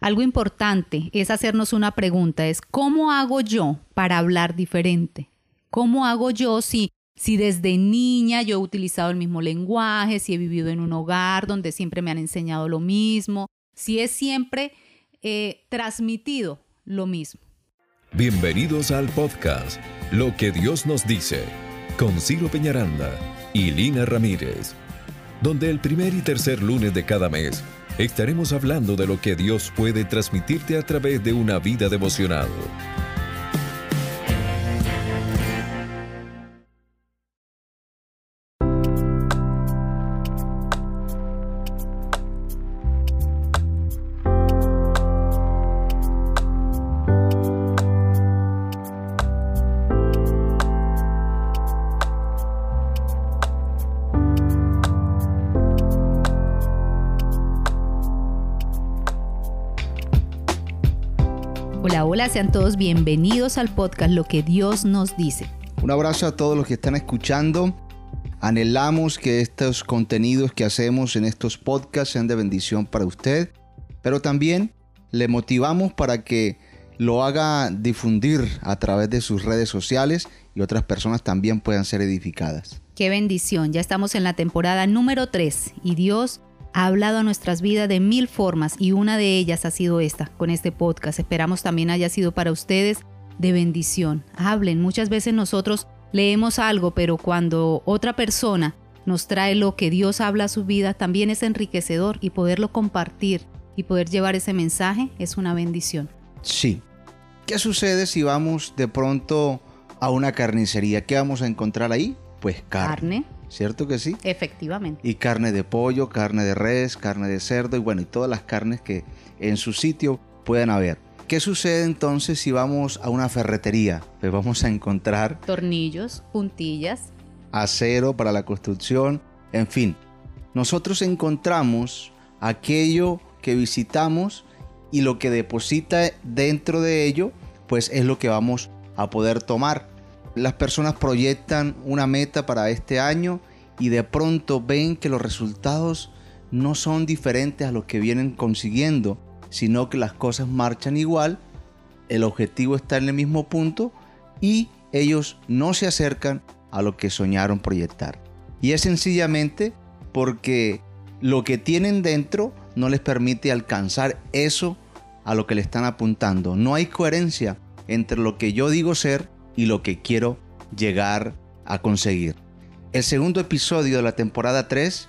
algo importante es hacernos una pregunta, es ¿cómo hago yo para hablar diferente? ¿Cómo hago yo si, si desde niña yo he utilizado el mismo lenguaje, si he vivido en un hogar donde siempre me han enseñado lo mismo, si he siempre eh, transmitido lo mismo? Bienvenidos al podcast Lo que Dios nos dice con Ciro Peñaranda y Lina Ramírez, donde el primer y tercer lunes de cada mes estaremos hablando de lo que Dios puede transmitirte a través de una vida devocional. Hola, hola, sean todos bienvenidos al podcast Lo que Dios nos dice. Un abrazo a todos los que están escuchando. Anhelamos que estos contenidos que hacemos en estos podcasts sean de bendición para usted, pero también le motivamos para que lo haga difundir a través de sus redes sociales y otras personas también puedan ser edificadas. Qué bendición, ya estamos en la temporada número 3 y Dios ha hablado a nuestras vidas de mil formas y una de ellas ha sido esta, con este podcast. Esperamos también haya sido para ustedes de bendición. Hablen, muchas veces nosotros leemos algo, pero cuando otra persona nos trae lo que Dios habla a su vida, también es enriquecedor y poderlo compartir y poder llevar ese mensaje es una bendición. Sí. ¿Qué sucede si vamos de pronto a una carnicería? ¿Qué vamos a encontrar ahí? Pues carne. Carne, ¿Cierto que sí? efectivamente. Y carne de pollo, carne de res, carne de cerdo y bueno, y todas las carnes que en su sitio puedan haber. ¿Qué sucede entonces si vamos a una ferretería? Pues vamos a encontrar Tornillos, puntillas, acero para la construcción, en fin. Nosotros encontramos aquello que visitamos y lo que deposita dentro de ello, pues es lo que vamos a poder tomar. Las personas proyectan una meta para este año y de pronto ven que los resultados no son diferentes a los que vienen consiguiendo, sino que las cosas marchan igual, el objetivo está en el mismo punto y ellos no se acercan a lo que soñaron proyectar. Y es sencillamente porque lo que tienen dentro no les permite alcanzar eso a lo que le están apuntando. No hay coherencia entre lo que yo digo ser y lo que quiero llegar a conseguir. El segundo episodio de la temporada 3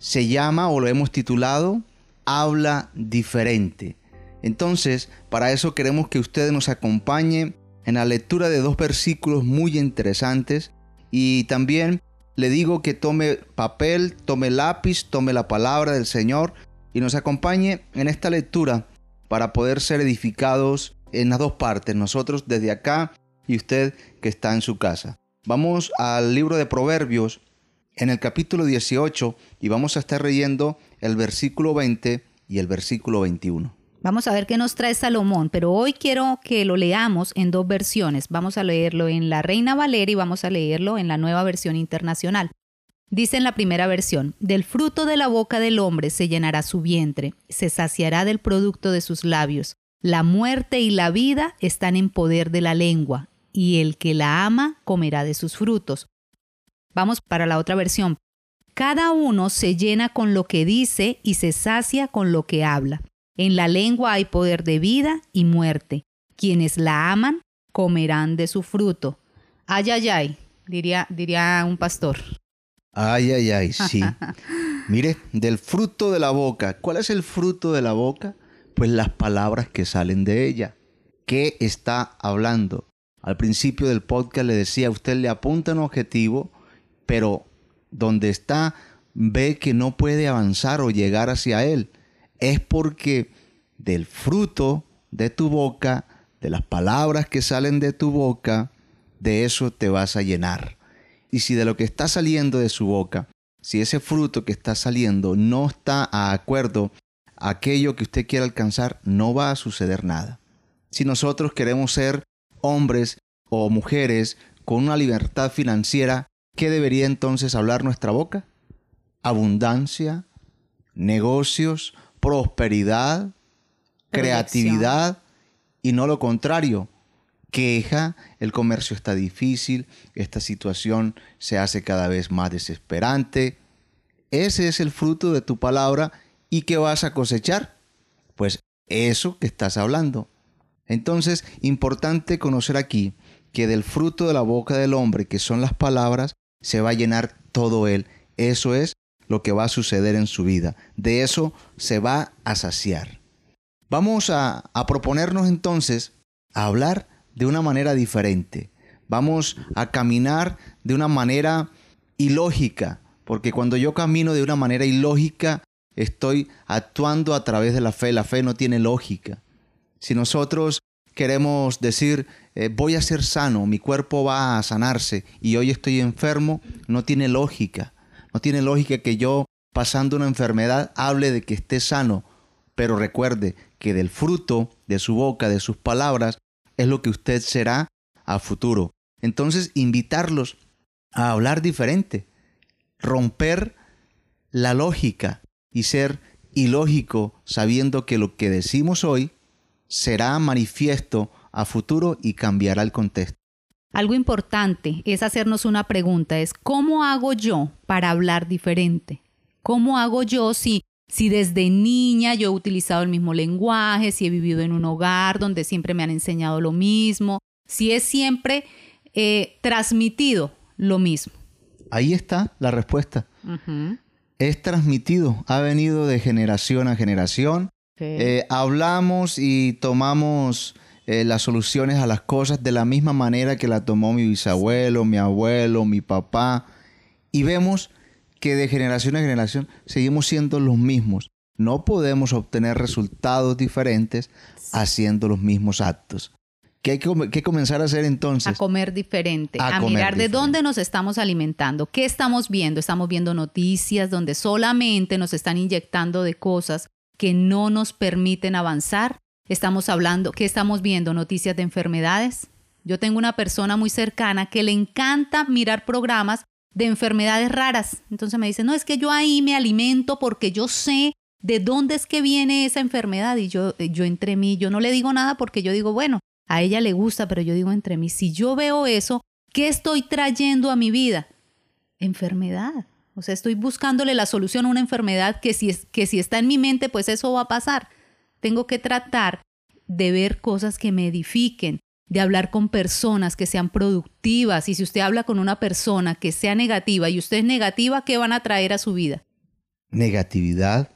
se llama o lo hemos titulado Habla diferente. Entonces, para eso queremos que ustedes nos acompañen en la lectura de dos versículos muy interesantes y también le digo que tome papel, tome lápiz, tome la palabra del Señor y nos acompañe en esta lectura para poder ser edificados en las dos partes, nosotros desde acá y usted que está en su casa. Vamos al libro de Proverbios en el capítulo 18 y vamos a estar leyendo el versículo 20 y el versículo 21. Vamos a ver qué nos trae Salomón, pero hoy quiero que lo leamos en dos versiones. Vamos a leerlo en la Reina Valera y vamos a leerlo en la nueva versión internacional. Dice en la primera versión, del fruto de la boca del hombre se llenará su vientre, se saciará del producto de sus labios. La muerte y la vida están en poder de la lengua, y el que la ama comerá de sus frutos. Vamos para la otra versión. Cada uno se llena con lo que dice y se sacia con lo que habla. En la lengua hay poder de vida y muerte. Quienes la aman comerán de su fruto. Ay, ay, ay, diría, diría un pastor. Ay, ay, ay, sí. Mire, del fruto de la boca. ¿Cuál es el fruto de la boca? Pues las palabras que salen de ella. ¿Qué está hablando? Al principio del podcast le decía, usted le apunta un objetivo, pero donde está ve que no puede avanzar o llegar hacia él. Es porque del fruto de tu boca, de las palabras que salen de tu boca, de eso te vas a llenar. Y si de lo que está saliendo de su boca, si ese fruto que está saliendo no está a acuerdo a aquello que usted quiere alcanzar, no va a suceder nada. Si nosotros queremos ser hombres o mujeres con una libertad financiera, ¿qué debería entonces hablar nuestra boca? Abundancia, negocios, prosperidad, creatividad y no lo contrario. Queja, el comercio está difícil, esta situación se hace cada vez más desesperante. Ese es el fruto de tu palabra y qué vas a cosechar. Pues eso que estás hablando. Entonces, importante conocer aquí que del fruto de la boca del hombre, que son las palabras, se va a llenar todo él. Eso es lo que va a suceder en su vida. De eso se va a saciar. Vamos a, a proponernos entonces a hablar de una manera diferente. Vamos a caminar de una manera ilógica, porque cuando yo camino de una manera ilógica, estoy actuando a través de la fe. La fe no tiene lógica. Si nosotros queremos decir, eh, voy a ser sano, mi cuerpo va a sanarse y hoy estoy enfermo, no tiene lógica. No tiene lógica que yo, pasando una enfermedad, hable de que esté sano. Pero recuerde que del fruto de su boca, de sus palabras, es lo que usted será a futuro. Entonces, invitarlos a hablar diferente, romper la lógica y ser ilógico sabiendo que lo que decimos hoy será manifiesto a futuro y cambiará el contexto. Algo importante es hacernos una pregunta, es ¿cómo hago yo para hablar diferente? ¿Cómo hago yo si, si desde niña yo he utilizado el mismo lenguaje, si he vivido en un hogar donde siempre me han enseñado lo mismo, si he siempre eh, transmitido lo mismo? Ahí está la respuesta. Es transmitido, ha venido de generación a generación. Eh, hablamos y tomamos eh, las soluciones a las cosas de la misma manera que la tomó mi bisabuelo, mi abuelo, mi papá. Y vemos que de generación a generación seguimos siendo los mismos. No podemos obtener resultados diferentes haciendo los mismos actos. ¿Qué hay que, comenzar a hacer entonces? A comer diferente, a, mirar de dónde nos estamos alimentando, qué estamos viendo. Estamos viendo noticias donde solamente nos están inyectando de cosas que no nos permiten avanzar. Estamos hablando, ¿qué estamos viendo? Noticias de enfermedades. Yo tengo una persona muy cercana que le encanta mirar programas de enfermedades raras. Entonces me dice, no, es que yo ahí me alimento porque yo sé de dónde es que viene esa enfermedad. Y yo, yo entre mí, yo no le digo nada porque yo digo, bueno, a ella le gusta, pero yo digo entre mí, si yo veo eso, ¿qué estoy trayendo a mi vida? Enfermedad. O sea, estoy buscándole la solución a una enfermedad que si, es, que si está en mi mente, pues eso va a pasar. Tengo que tratar de ver cosas que me edifiquen, de hablar con personas que sean productivas. Y si usted habla con una persona que sea negativa y usted es negativa, ¿qué van a traer a su vida? Negatividad,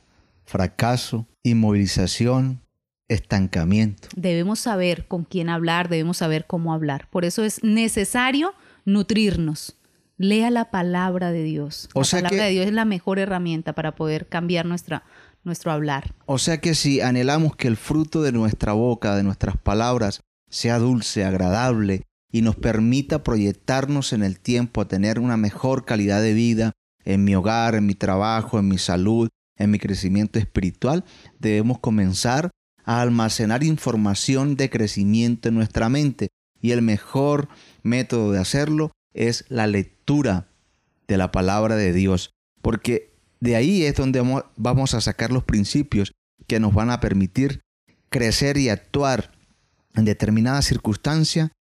fracaso, inmovilización, estancamiento. Debemos saber con quién hablar, debemos saber cómo hablar. Por eso es necesario nutrirnos. Lea la palabra de Dios. La palabra de Dios es la mejor herramienta para poder cambiar nuestra, nuestro hablar. O sea que si anhelamos que el fruto de nuestra boca, de nuestras palabras, sea dulce, agradable y nos permita proyectarnos en el tiempo a tener una mejor calidad de vida en mi hogar, en mi trabajo, en mi salud, en mi crecimiento espiritual, debemos comenzar a almacenar información de crecimiento en nuestra mente. Y el mejor método de hacerlo es la lectura de la palabra de Dios, porque de ahí es donde vamos a sacar los principios que nos van a permitir crecer y actuar en determinada circunstancia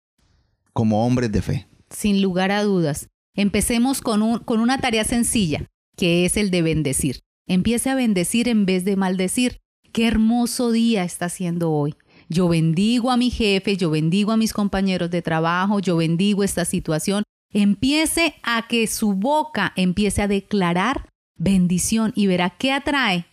como hombres de fe. Sin lugar a dudas. Empecemos con, con una tarea sencilla, que es el de bendecir. Empiece a bendecir en vez de maldecir. Qué hermoso día está haciendo hoy. Yo bendigo a mi jefe, yo bendigo a mis compañeros de trabajo, yo bendigo esta situación. Empiece a que su boca empiece a declarar bendición y verá qué atrae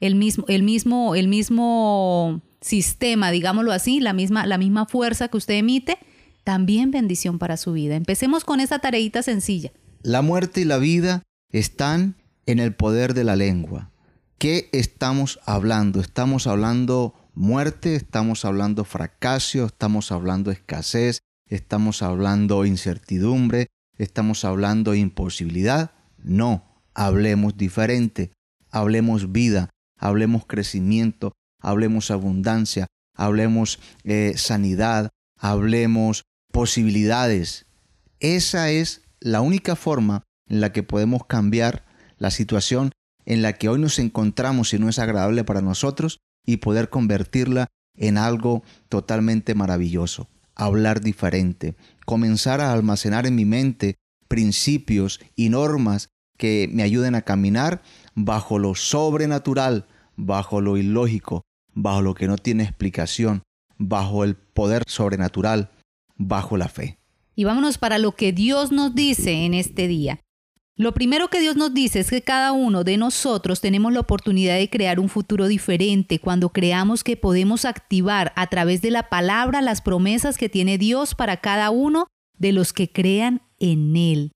el mismo, el mismo, el mismo sistema, digámoslo así, la misma, la misma fuerza que usted emite, también bendición para su vida. Empecemos con esa tareita sencilla. La muerte y la vida están en el poder de la lengua. ¿Qué estamos hablando? Estamos hablando muerte, estamos hablando fracaso, estamos hablando escasez, estamos hablando incertidumbre, estamos hablando imposibilidad. No, hablemos diferente, hablemos vida, hablemos crecimiento, hablemos abundancia, hablemos eh, sanidad, hablemos posibilidades. Esa es la única forma en la que podemos cambiar la situación en la que hoy nos encontramos y no es agradable para nosotros y poder convertirla en algo totalmente maravilloso, hablar diferente, comenzar a almacenar en mi mente principios y normas que me ayuden a caminar bajo lo sobrenatural, bajo lo ilógico, bajo lo que no tiene explicación, bajo el poder sobrenatural, bajo la fe. Y vámonos para lo que Dios nos dice en este día. Lo primero que Dios nos dice es que cada uno de nosotros tenemos la oportunidad de crear un futuro diferente cuando creamos que podemos activar a través de la palabra las promesas que tiene Dios para cada uno de los que crean en Él.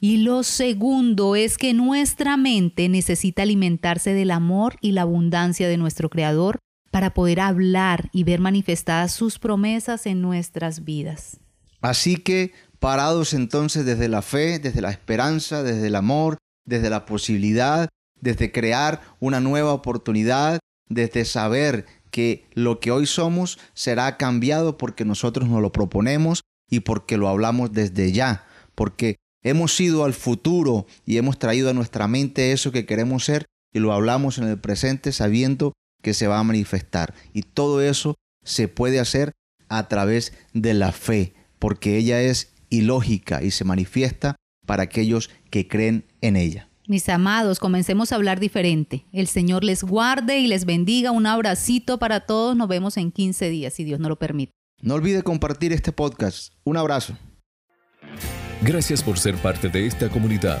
Y lo segundo es que nuestra mente necesita alimentarse del amor y la abundancia de nuestro Creador para poder hablar y ver manifestadas sus promesas en nuestras vidas. Así que parados entonces desde la fe, desde la esperanza, desde el amor, desde la posibilidad, desde crear una nueva oportunidad, desde saber que lo que hoy somos será cambiado porque nosotros nos lo proponemos y porque lo hablamos desde ya, porque hemos ido al futuro y hemos traído a nuestra mente eso que queremos ser y lo hablamos en el presente sabiendo que se va a manifestar. Y todo eso se puede hacer a través de la fe, porque ella es y lógica y se manifiesta para aquellos que creen en ella. Mis amados, comencemos a hablar diferente. El Señor les guarde y les bendiga. Un abracito para todos. Nos vemos en 15 días, si Dios nos lo permite. No olvide compartir este podcast. Un abrazo. Gracias por ser parte de esta comunidad.